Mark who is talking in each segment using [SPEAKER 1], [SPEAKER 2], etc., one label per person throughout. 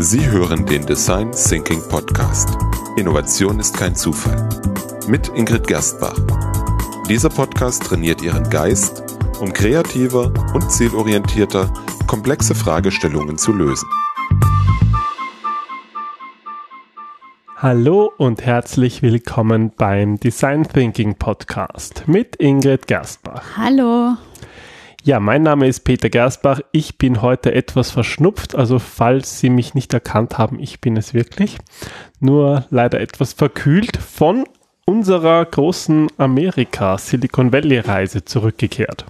[SPEAKER 1] Sie hören den Design Thinking Podcast. Innovation ist kein Zufall. Mit Ingrid Gerstbach. Dieser Podcast trainiert Ihren Geist, um kreativer und zielorientierter komplexe Fragestellungen zu lösen.
[SPEAKER 2] Hallo und herzlich willkommen beim Design Thinking Podcast mit Ingrid Gerstbach.
[SPEAKER 3] Hallo.
[SPEAKER 2] Ja, mein Name ist Peter Gersbach. Ich bin heute etwas verschnupft, also falls Sie mich nicht erkannt haben, ich bin es wirklich. Nur leider etwas verkühlt von unserer großen Amerika Silicon Valley Reise zurückgekehrt.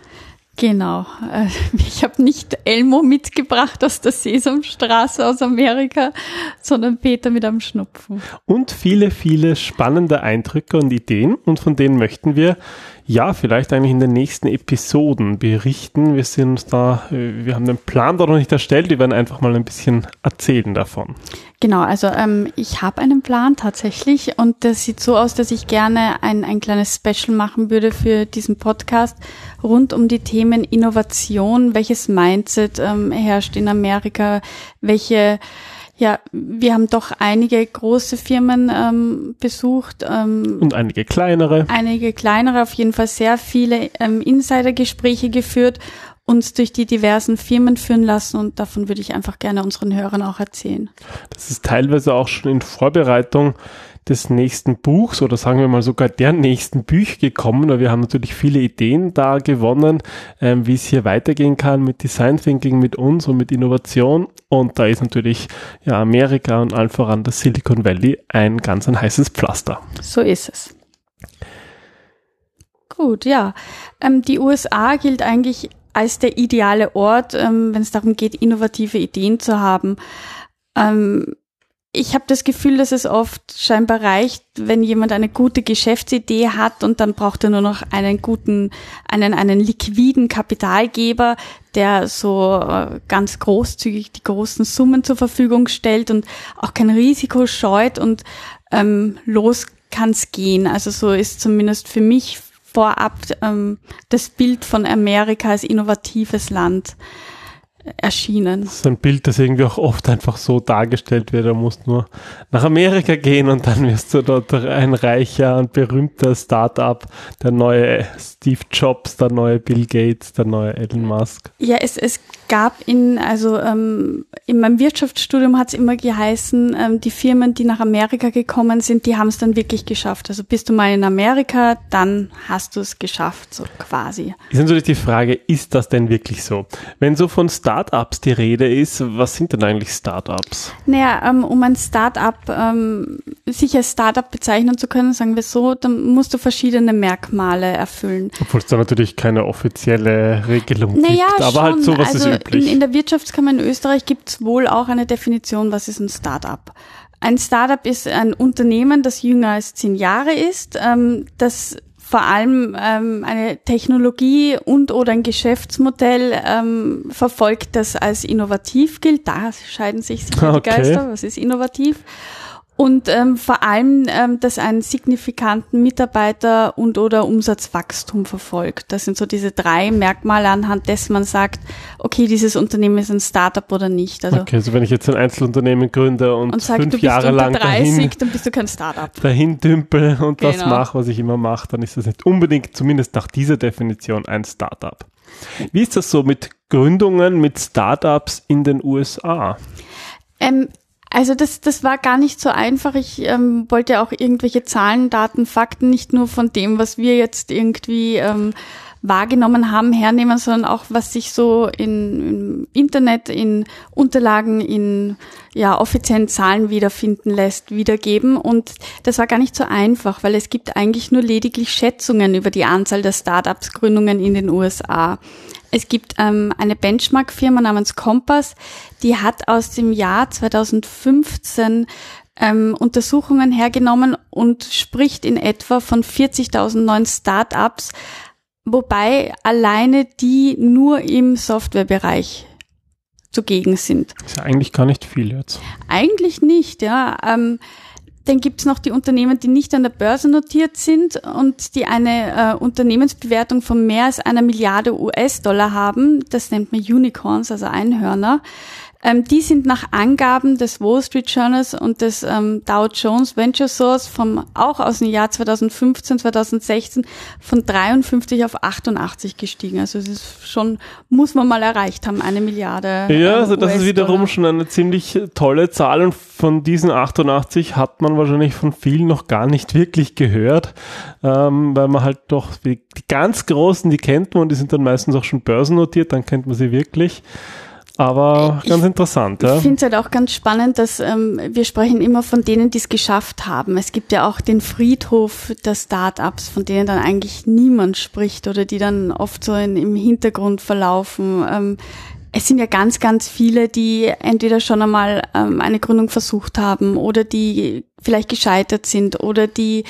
[SPEAKER 3] Genau. Äh, ich habe nicht Elmo mitgebracht aus der Sesamstraße aus Amerika, sondern Peter mit einem Schnupfen.
[SPEAKER 2] Und viele, viele spannende Eindrücke und Ideen und von denen möchten wir ja, vielleicht eigentlich in den nächsten Episoden berichten. Wir sind da, äh, wir haben den Plan da noch nicht erstellt, wir werden einfach mal ein bisschen erzählen davon.
[SPEAKER 3] Genau, also ähm, ich habe einen Plan tatsächlich und das sieht so aus, dass ich gerne ein, ein kleines Special machen würde für diesen Podcast rund um die Themen Innovation, welches Mindset ähm, herrscht in Amerika, welche ja, wir haben doch einige große Firmen ähm, besucht.
[SPEAKER 2] Ähm, und einige kleinere.
[SPEAKER 3] Einige kleinere, auf jeden Fall sehr viele ähm, Insidergespräche geführt, uns durch die diversen Firmen führen lassen und davon würde ich einfach gerne unseren Hörern auch erzählen.
[SPEAKER 2] Das ist teilweise auch schon in Vorbereitung des nächsten Buchs oder sagen wir mal sogar der nächsten Bücher gekommen, weil wir haben natürlich viele Ideen da gewonnen, ähm, wie es hier weitergehen kann mit Design Thinking, mit uns und mit Innovation. Und da ist natürlich ja Amerika und allen voran das Silicon Valley ein ganz ein heißes Pflaster.
[SPEAKER 3] So ist es. Gut, ja. Ähm, die USA gilt eigentlich als der ideale Ort, ähm, wenn es darum geht, innovative Ideen zu haben. Ähm, ich habe das Gefühl, dass es oft scheinbar reicht, wenn jemand eine gute Geschäftsidee hat und dann braucht er nur noch einen guten, einen, einen liquiden Kapitalgeber, der so äh, ganz großzügig die großen Summen zur Verfügung stellt und auch kein Risiko scheut und ähm, los kann's gehen. Also so ist zumindest für mich vorab ähm, das Bild von Amerika als innovatives Land erschienen.
[SPEAKER 2] Das ist ein Bild, das irgendwie auch oft einfach so dargestellt wird. Du musst nur nach Amerika gehen und dann wirst du dort ein reicher und berühmter Startup, der neue Steve Jobs, der neue Bill Gates, der neue Elon Musk.
[SPEAKER 3] Ja, es, es gab in, also ähm, in meinem Wirtschaftsstudium hat es immer geheißen, ähm, die Firmen, die nach Amerika gekommen sind, die haben es dann wirklich geschafft. Also bist du mal in Amerika, dann hast du es geschafft, so quasi.
[SPEAKER 2] Ist natürlich die Frage, ist das denn wirklich so? Wenn so von Startups die Rede ist, was sind denn eigentlich Startups?
[SPEAKER 3] Naja, ähm, um ein Startup, ähm, sich als Startup bezeichnen zu können, sagen wir so, dann musst du verschiedene Merkmale erfüllen.
[SPEAKER 2] Obwohl es da natürlich keine offizielle Regelung naja, gibt, aber halt schon. halt sowas also, ist
[SPEAKER 3] üblich. In, in der Wirtschaftskammer in Österreich gibt es wohl auch eine Definition, was ist ein Startup. Ein Startup ist ein Unternehmen, das jünger als zehn Jahre ist, ähm, das vor allem ähm, eine Technologie und oder ein Geschäftsmodell ähm, verfolgt, das als innovativ gilt. Da scheiden sich sicher okay. die Geister. Was ist innovativ? Und ähm, vor allem, ähm, dass einen signifikanten Mitarbeiter- und oder Umsatzwachstum verfolgt. Das sind so diese drei Merkmale, anhand dessen man sagt, okay, dieses Unternehmen ist ein Startup oder nicht.
[SPEAKER 2] Also, okay, also wenn ich jetzt ein Einzelunternehmen gründe und, und sag, fünf Jahre lang 30, dahin,
[SPEAKER 3] dann bist du kein Startup.
[SPEAKER 2] Dahin dümpel und genau. das mache, was ich immer mache, dann ist das nicht unbedingt, zumindest nach dieser Definition, ein Startup. Wie ist das so mit Gründungen, mit Startups in den USA?
[SPEAKER 3] Ähm, also das, das war gar nicht so einfach. Ich ähm, wollte auch irgendwelche Zahlen, Daten, Fakten nicht nur von dem, was wir jetzt irgendwie ähm, wahrgenommen haben, hernehmen, sondern auch, was sich so in, im Internet, in Unterlagen, in ja, offiziellen Zahlen wiederfinden lässt, wiedergeben. Und das war gar nicht so einfach, weil es gibt eigentlich nur lediglich Schätzungen über die Anzahl der Startups-Gründungen in den USA. Es gibt ähm, eine Benchmark-Firma namens Compass, die hat aus dem Jahr 2015 ähm, Untersuchungen hergenommen und spricht in etwa von 40.000 neuen Startups, wobei alleine die nur im Softwarebereich zugegen sind.
[SPEAKER 2] Das ist ja eigentlich gar nicht viel jetzt.
[SPEAKER 3] Eigentlich nicht, ja. Ähm, dann gibt's noch die Unternehmen, die nicht an der Börse notiert sind und die eine äh, Unternehmensbewertung von mehr als einer Milliarde US-Dollar haben. Das nennt man Unicorns, also Einhörner. Ähm, die sind nach Angaben des Wall Street Journals und des ähm, Dow Jones Venture Source vom, auch aus dem Jahr 2015, 2016 von 53 auf 88 gestiegen. Also es ist schon, muss man mal erreicht haben, eine Milliarde.
[SPEAKER 2] Ja, ähm, also das ist wiederum schon eine ziemlich tolle Zahl und von diesen 88 hat man wahrscheinlich von vielen noch gar nicht wirklich gehört, ähm, weil man halt doch die, die ganz großen, die kennt man und die sind dann meistens auch schon börsennotiert, dann kennt man sie wirklich. Aber ganz interessant.
[SPEAKER 3] Ja. Ich finde es halt auch ganz spannend, dass ähm, wir sprechen immer von denen, die es geschafft haben. Es gibt ja auch den Friedhof der Startups, von denen dann eigentlich niemand spricht oder die dann oft so in, im Hintergrund verlaufen. Ähm, es sind ja ganz, ganz viele, die entweder schon einmal ähm, eine Gründung versucht haben oder die vielleicht gescheitert sind oder die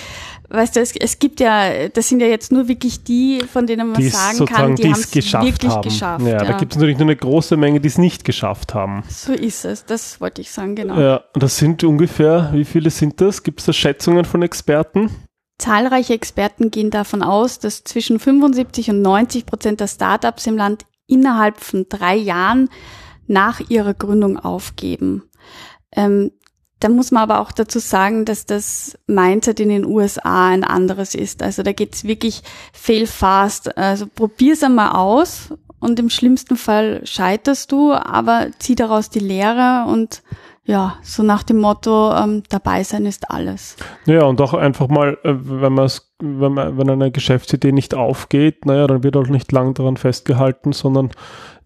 [SPEAKER 3] weißt du, es, es gibt ja, das sind ja jetzt nur wirklich die, von denen man
[SPEAKER 2] die
[SPEAKER 3] sagen kann, die haben es wirklich
[SPEAKER 2] haben.
[SPEAKER 3] geschafft.
[SPEAKER 2] Ja, ja. da gibt es natürlich nur eine große Menge, die es nicht geschafft haben.
[SPEAKER 3] So ist es, das wollte ich sagen, genau.
[SPEAKER 2] Ja, und das sind ungefähr, wie viele sind das? Gibt es da Schätzungen von Experten?
[SPEAKER 3] Zahlreiche Experten gehen davon aus, dass zwischen 75 und 90 Prozent der Startups im Land innerhalb von drei Jahren nach ihrer Gründung aufgeben. Ähm, da muss man aber auch dazu sagen, dass das Mindset in den USA ein anderes ist. Also da geht's wirklich fail fast. Also probier's einmal aus und im schlimmsten Fall scheiterst du, aber zieh daraus die Lehre und ja, so nach dem Motto, ähm, dabei sein ist alles.
[SPEAKER 2] Ja, und auch einfach mal, äh, wenn man wenn man, wenn eine Geschäftsidee nicht aufgeht, naja, dann wird auch nicht lang daran festgehalten, sondern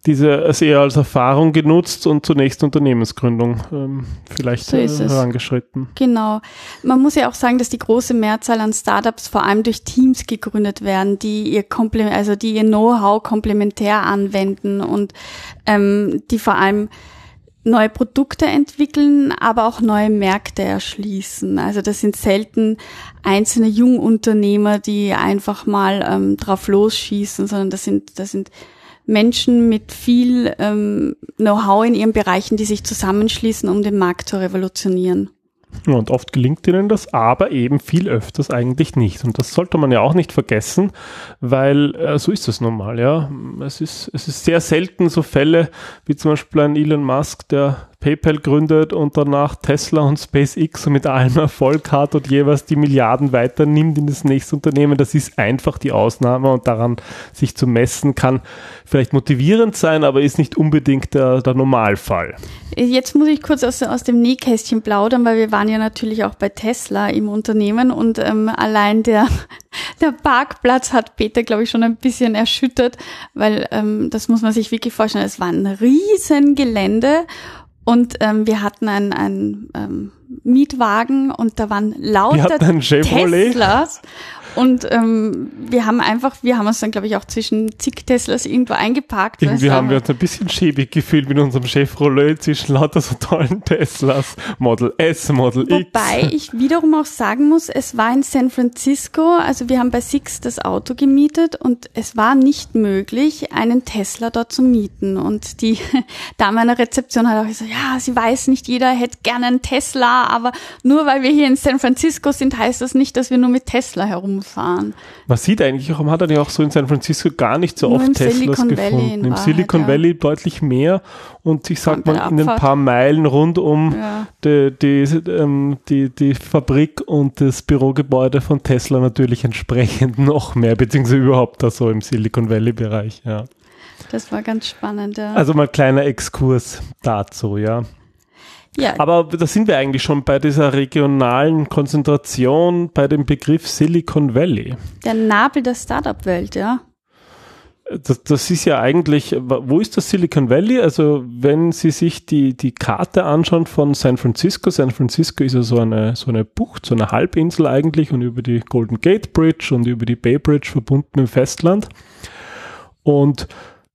[SPEAKER 2] diese es eher als Erfahrung genutzt und zunächst Unternehmensgründung ähm, vielleicht so äh, herangeschritten.
[SPEAKER 3] Genau. Man muss ja auch sagen, dass die große Mehrzahl an Startups vor allem durch Teams gegründet werden, die ihr Komplement, also die ihr Know-how komplementär anwenden und ähm, die vor allem neue Produkte entwickeln, aber auch neue Märkte erschließen. Also das sind selten einzelne Jungunternehmer, die einfach mal ähm, drauf losschießen, sondern das sind das sind Menschen mit viel ähm, Know-how in ihren Bereichen, die sich zusammenschließen, um den Markt zu revolutionieren.
[SPEAKER 2] Und oft gelingt ihnen das, aber eben viel öfters eigentlich nicht. Und das sollte man ja auch nicht vergessen, weil äh, so ist es nun mal, ja. Es ist, es ist sehr selten so Fälle wie zum Beispiel ein Elon Musk, der PayPal gründet und danach Tesla und SpaceX mit allem Erfolg hat und jeweils die Milliarden weiternimmt in das nächste Unternehmen. Das ist einfach die Ausnahme und daran sich zu messen kann vielleicht motivierend sein, aber ist nicht unbedingt der, der Normalfall.
[SPEAKER 3] Jetzt muss ich kurz aus, aus dem Nähkästchen plaudern, weil wir waren ja natürlich auch bei Tesla im Unternehmen und ähm, allein der, der Parkplatz hat Peter, glaube ich, schon ein bisschen erschüttert, weil ähm, das muss man sich wirklich vorstellen. Es war ein riesen Gelände und ähm, wir hatten einen, einen ähm, Mietwagen und da waren lauter Teslas und ähm, wir haben einfach, wir haben uns dann, glaube ich, auch zwischen zig Teslas irgendwo eingeparkt.
[SPEAKER 2] Irgendwie haben wir uns ein bisschen schäbig gefühlt mit unserem Chevrolet zwischen lauter so tollen Teslas, Model S, Model
[SPEAKER 3] X. Wobei ich wiederum auch sagen muss, es war in San Francisco, also wir haben bei Six das Auto gemietet und es war nicht möglich, einen Tesla dort zu mieten. Und die Dame an der Rezeption hat auch gesagt, ja, sie weiß nicht, jeder hätte gerne einen Tesla, aber nur weil wir hier in San Francisco sind, heißt das nicht, dass wir nur mit Tesla herum fahren.
[SPEAKER 2] Man sieht eigentlich, warum hat er ja auch so in San Francisco gar nicht so Nur oft Teslas Silicon gefunden. Im Silicon ja. Valley deutlich mehr und ich sag mal in ein paar Meilen rund um ja. die, die, ähm, die, die Fabrik und das Bürogebäude von Tesla natürlich entsprechend noch mehr, beziehungsweise überhaupt da so im Silicon Valley Bereich, ja.
[SPEAKER 3] Das war ganz spannend, ja.
[SPEAKER 2] Also mal kleiner Exkurs dazu, ja. Ja. Aber da sind wir eigentlich schon bei dieser regionalen Konzentration, bei dem Begriff Silicon Valley.
[SPEAKER 3] Der Nabel der Startup-Welt, ja.
[SPEAKER 2] Das, das, ist ja eigentlich, wo ist das Silicon Valley? Also wenn Sie sich die, die Karte anschauen von San Francisco, San Francisco ist ja so eine, so eine Bucht, so eine Halbinsel eigentlich und über die Golden Gate Bridge und über die Bay Bridge verbunden im Festland. Und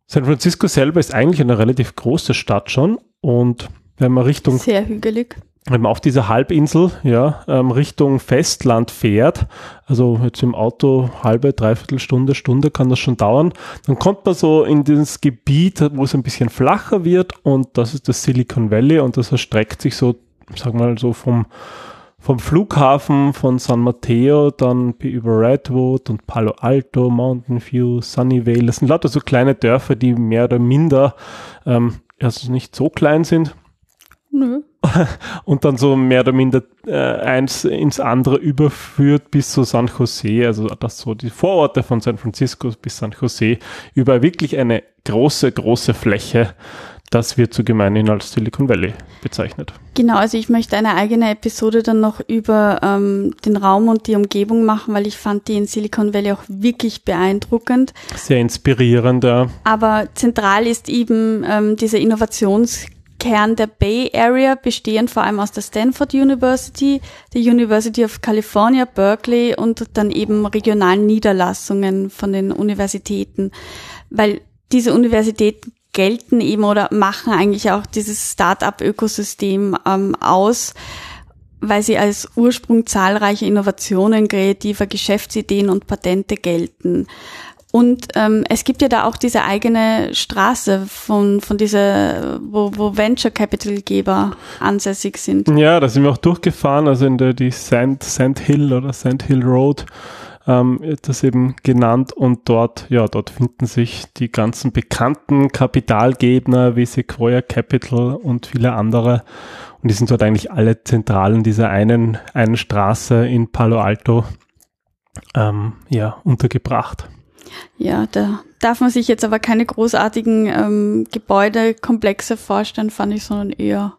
[SPEAKER 2] San Francisco selber ist eigentlich eine relativ große Stadt schon und wenn man Richtung.
[SPEAKER 3] Sehr hügelig.
[SPEAKER 2] Wenn man auf dieser Halbinsel, ja, ähm, Richtung Festland fährt, also jetzt im Auto halbe, dreiviertel Stunde, Stunde kann das schon dauern, dann kommt man so in dieses Gebiet, wo es ein bisschen flacher wird und das ist das Silicon Valley und das erstreckt sich so, sag mal so vom, vom Flughafen von San Mateo dann über Redwood und Palo Alto, Mountain View, Sunnyvale. Das sind lauter so kleine Dörfer, die mehr oder minder ähm, also nicht so klein sind.
[SPEAKER 3] Nö.
[SPEAKER 2] und dann so mehr oder minder äh, eins ins andere überführt bis zu San Jose, also das so die Vororte von San Francisco bis San Jose, über wirklich eine große, große Fläche. Das wird so gemeinhin als Silicon Valley bezeichnet.
[SPEAKER 3] Genau, also ich möchte eine eigene Episode dann noch über ähm, den Raum und die Umgebung machen, weil ich fand die in Silicon Valley auch wirklich beeindruckend.
[SPEAKER 2] Sehr inspirierend, ja.
[SPEAKER 3] Aber zentral ist eben ähm, dieser Innovations Kern der Bay Area, bestehend vor allem aus der Stanford University, der University of California, Berkeley und dann eben regionalen Niederlassungen von den Universitäten, weil diese Universitäten gelten eben oder machen eigentlich auch dieses Start-up-Ökosystem ähm, aus, weil sie als Ursprung zahlreicher Innovationen, kreativer Geschäftsideen und Patente gelten. Und ähm, es gibt ja da auch diese eigene Straße von, von dieser, wo, wo Venture Capital Geber ansässig sind.
[SPEAKER 2] Ja, da sind wir auch durchgefahren, also in der die Sand, Sand Hill oder Sand Hill Road ähm, das eben genannt und dort, ja, dort finden sich die ganzen bekannten Kapitalgeber wie Sequoia Capital und viele andere. Und die sind dort eigentlich alle zentral in dieser einen, einen Straße in Palo Alto ähm, ja, untergebracht.
[SPEAKER 3] Ja, da darf man sich jetzt aber keine großartigen ähm, Gebäudekomplexe vorstellen, fand ich, sondern eher.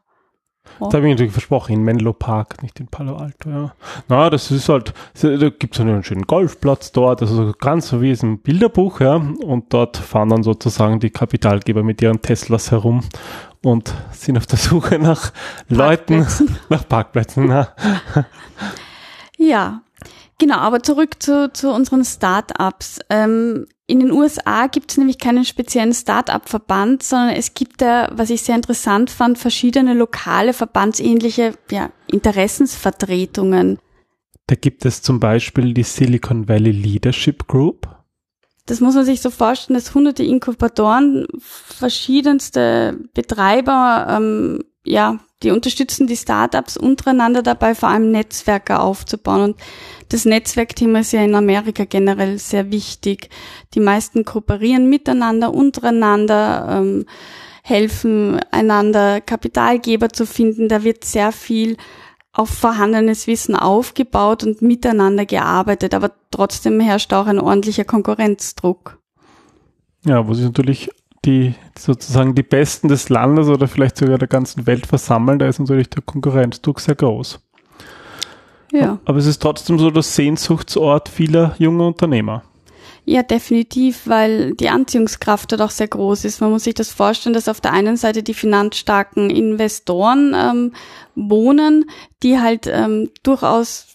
[SPEAKER 2] Oh. Das habe ich natürlich versprochen, in Menlo Park, nicht in Palo Alto, ja. Na, das ist halt, da gibt es einen schönen Golfplatz dort, also ganz so wie es im Bilderbuch, ja. Und dort fahren dann sozusagen die Kapitalgeber mit ihren Teslas herum und sind auf der Suche nach Leuten, nach Parkplätzen. Ja.
[SPEAKER 3] ja, Genau, aber zurück zu, zu unseren Start-ups. Ähm, in den USA gibt es nämlich keinen speziellen Start-up-Verband, sondern es gibt da, was ich sehr interessant fand, verschiedene lokale, verbandsähnliche ja, Interessensvertretungen.
[SPEAKER 2] Da gibt es zum Beispiel die Silicon Valley Leadership Group.
[SPEAKER 3] Das muss man sich so vorstellen, dass hunderte Inkubatoren, verschiedenste Betreiber, ähm, ja, die unterstützen die Startups untereinander dabei, vor allem Netzwerke aufzubauen. Und das Netzwerkthema ist ja in Amerika generell sehr wichtig. Die meisten kooperieren miteinander, untereinander, ähm, helfen einander Kapitalgeber zu finden. Da wird sehr viel auf vorhandenes Wissen aufgebaut und miteinander gearbeitet, aber trotzdem herrscht auch ein ordentlicher Konkurrenzdruck.
[SPEAKER 2] Ja, wo sich natürlich die sozusagen die Besten des Landes oder vielleicht sogar der ganzen Welt versammeln, da ist natürlich der Konkurrenzdruck sehr groß. Ja. Aber es ist trotzdem so das Sehnsuchtsort vieler junger Unternehmer.
[SPEAKER 3] Ja, definitiv, weil die Anziehungskraft dort auch sehr groß ist. Man muss sich das vorstellen, dass auf der einen Seite die finanzstarken Investoren ähm, wohnen, die halt ähm, durchaus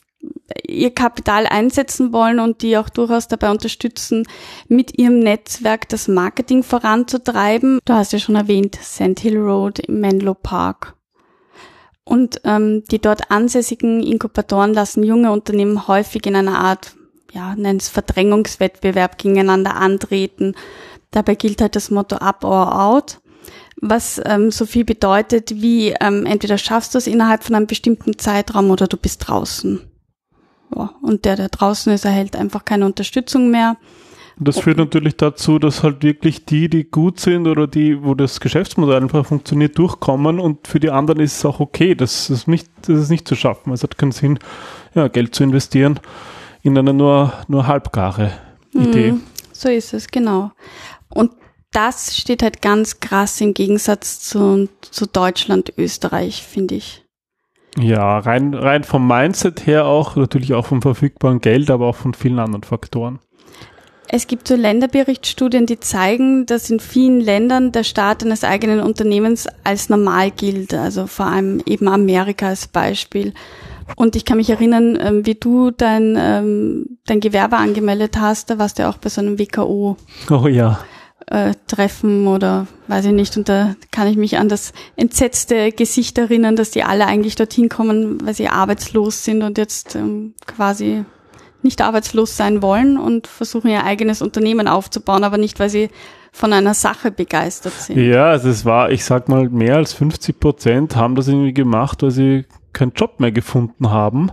[SPEAKER 3] ihr Kapital einsetzen wollen und die auch durchaus dabei unterstützen, mit ihrem Netzwerk das Marketing voranzutreiben. Du hast ja schon erwähnt, Sand Hill Road im Menlo Park. Und ähm, die dort ansässigen Inkubatoren lassen junge Unternehmen häufig in einer Art, ja, nennen es Verdrängungswettbewerb gegeneinander antreten. Dabei gilt halt das Motto up or out, was ähm, so viel bedeutet wie ähm, entweder schaffst du es innerhalb von einem bestimmten Zeitraum oder du bist draußen. Ja, und der, der draußen ist, erhält einfach keine Unterstützung mehr.
[SPEAKER 2] Das führt natürlich dazu, dass halt wirklich die, die gut sind oder die, wo das Geschäftsmodell einfach funktioniert, durchkommen und für die anderen ist es auch okay, das ist nicht, das ist nicht zu schaffen. Es hat keinen Sinn, ja, Geld zu investieren in eine nur, nur halbgare Idee. Mm,
[SPEAKER 3] so ist es, genau. Und das steht halt ganz krass im Gegensatz zu, zu Deutschland, Österreich, finde ich.
[SPEAKER 2] Ja, rein, rein vom Mindset her auch, natürlich auch vom verfügbaren Geld, aber auch von vielen anderen Faktoren.
[SPEAKER 3] Es gibt so Länderberichtsstudien, die zeigen, dass in vielen Ländern der Start eines eigenen Unternehmens als normal gilt, also vor allem eben Amerika als Beispiel. Und ich kann mich erinnern, ähm, wie du dein, ähm, dein Gewerbe angemeldet hast, da warst du ja auch bei so einem WKO.
[SPEAKER 2] Oh ja
[SPEAKER 3] äh, treffen oder weiß ich nicht. Und da kann ich mich an das entsetzte Gesicht erinnern, dass die alle eigentlich dorthin kommen, weil sie arbeitslos sind und jetzt ähm, quasi nicht arbeitslos sein wollen und versuchen ihr eigenes Unternehmen aufzubauen, aber nicht, weil sie von einer Sache begeistert sind.
[SPEAKER 2] Ja, also es war, ich sag mal, mehr als 50 Prozent haben das irgendwie gemacht, weil sie keinen Job mehr gefunden haben.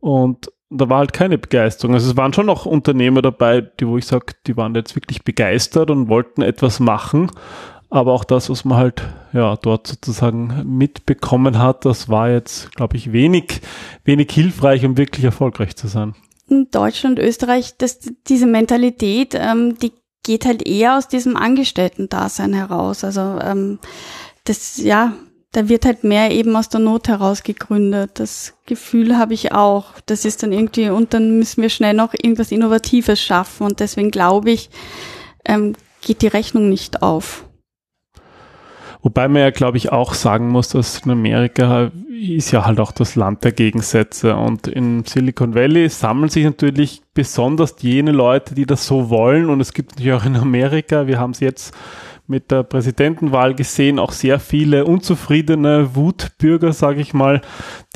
[SPEAKER 2] Und da war halt keine Begeisterung. Also es waren schon noch Unternehmer dabei, die, wo ich sage, die waren jetzt wirklich begeistert und wollten etwas machen. aber auch das, was man halt ja dort sozusagen mitbekommen hat, das war jetzt, glaube ich, wenig, wenig hilfreich, um wirklich erfolgreich zu sein.
[SPEAKER 3] In Deutschland, Österreich, das, diese Mentalität, ähm, die geht halt eher aus diesem Angestellten-Dasein heraus. Also ähm, das, ja, da wird halt mehr eben aus der Not heraus gegründet. Das Gefühl habe ich auch. Das ist dann irgendwie, und dann müssen wir schnell noch irgendwas Innovatives schaffen. Und deswegen glaube ich, ähm, geht die Rechnung nicht auf.
[SPEAKER 2] Wobei man ja, glaube ich, auch sagen muss, dass in Amerika ist ja halt auch das Land der Gegensätze. Und in Silicon Valley sammeln sich natürlich besonders jene Leute, die das so wollen. Und es gibt natürlich auch in Amerika, wir haben es jetzt mit der Präsidentenwahl gesehen, auch sehr viele unzufriedene Wutbürger, sage ich mal,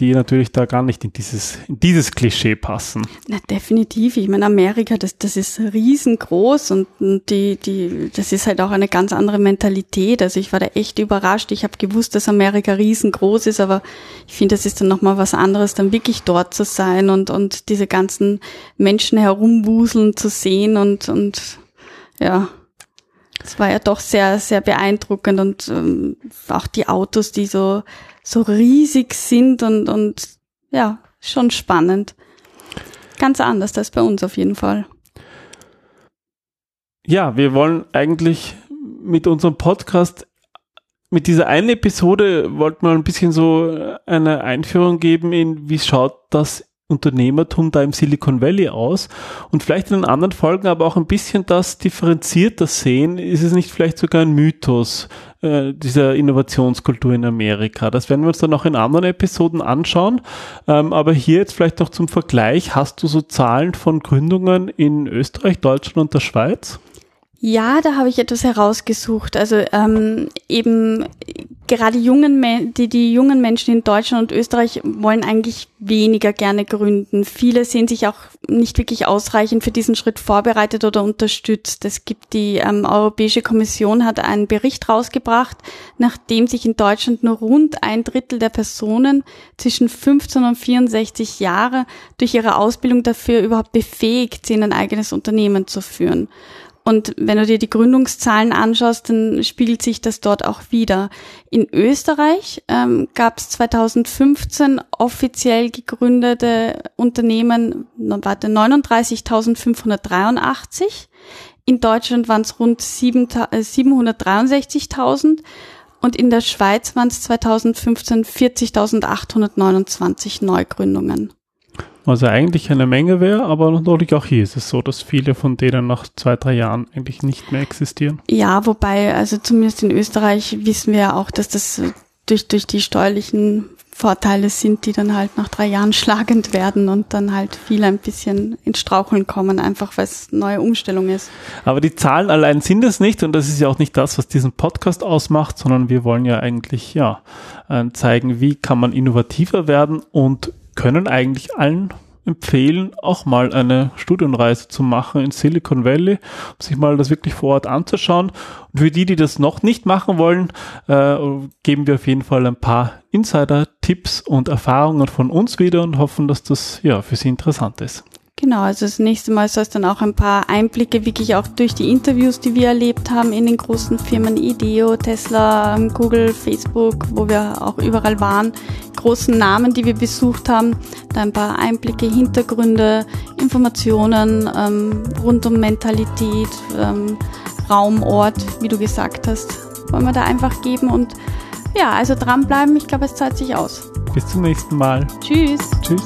[SPEAKER 2] die natürlich da gar nicht in dieses, in dieses Klischee passen.
[SPEAKER 3] Na, definitiv. Ich meine, Amerika, das, das ist riesengroß und die, die, das ist halt auch eine ganz andere Mentalität. Also ich war da echt überrascht. Ich habe gewusst, dass Amerika riesengroß ist, aber ich finde, das ist dann nochmal was anderes, dann wirklich dort zu sein und, und diese ganzen Menschen herumwuseln zu sehen und, und ja, es war ja doch sehr, sehr beeindruckend und ähm, auch die Autos, die so, so riesig sind und, und ja, schon spannend. Ganz anders als bei uns auf jeden Fall.
[SPEAKER 2] Ja, wir wollen eigentlich mit unserem Podcast mit dieser einen Episode wollten wir ein bisschen so eine Einführung geben in, wie schaut das Unternehmertum da im Silicon Valley aus und vielleicht in den anderen Folgen aber auch ein bisschen das differenzierter sehen. Ist es nicht vielleicht sogar ein Mythos äh, dieser Innovationskultur in Amerika? Das werden wir uns dann noch in anderen Episoden anschauen. Ähm, aber hier jetzt vielleicht noch zum Vergleich. Hast du so Zahlen von Gründungen in Österreich, Deutschland und der Schweiz?
[SPEAKER 3] Ja, da habe ich etwas herausgesucht. Also ähm, eben gerade jungen die, die jungen Menschen in Deutschland und Österreich wollen eigentlich weniger gerne gründen. Viele sehen sich auch nicht wirklich ausreichend für diesen Schritt vorbereitet oder unterstützt. Es gibt die ähm, Europäische Kommission hat einen Bericht rausgebracht, nachdem sich in Deutschland nur rund ein Drittel der Personen zwischen 15 und 64 Jahre durch ihre Ausbildung dafür überhaupt befähigt sind, ein eigenes Unternehmen zu führen. Und wenn du dir die Gründungszahlen anschaust, dann spiegelt sich das dort auch wieder. In Österreich ähm, gab es 2015 offiziell gegründete Unternehmen, warte, 39.583. In Deutschland waren es rund 763.000 äh, und in der Schweiz waren es 2015 40.829 Neugründungen.
[SPEAKER 2] Was ja eigentlich eine Menge wäre, aber natürlich auch hier ist es so, dass viele von denen nach zwei, drei Jahren eigentlich nicht mehr existieren.
[SPEAKER 3] Ja, wobei, also zumindest in Österreich wissen wir ja auch, dass das durch, durch die steuerlichen Vorteile sind, die dann halt nach drei Jahren schlagend werden und dann halt viele ein bisschen ins Straucheln kommen, einfach weil es neue Umstellung ist.
[SPEAKER 2] Aber die Zahlen allein sind es nicht und das ist ja auch nicht das, was diesen Podcast ausmacht, sondern wir wollen ja eigentlich ja äh, zeigen, wie kann man innovativer werden und können eigentlich allen empfehlen, auch mal eine Studienreise zu machen in Silicon Valley, um sich mal das wirklich vor Ort anzuschauen. Und für die, die das noch nicht machen wollen, äh, geben wir auf jeden Fall ein paar Insider-Tipps und Erfahrungen von uns wieder und hoffen, dass das ja für Sie interessant ist.
[SPEAKER 3] Genau, also das nächste Mal soll es dann auch ein paar Einblicke wirklich auch durch die Interviews, die wir erlebt haben in den großen Firmen IDEO, Tesla, Google, Facebook, wo wir auch überall waren, großen Namen, die wir besucht haben, da ein paar Einblicke, Hintergründe, Informationen ähm, rund um Mentalität, ähm, Raum, Ort, wie du gesagt hast, wollen wir da einfach geben und ja, also dranbleiben, ich glaube, es zahlt sich aus.
[SPEAKER 2] Bis zum nächsten Mal.
[SPEAKER 3] Tschüss.
[SPEAKER 2] Tschüss.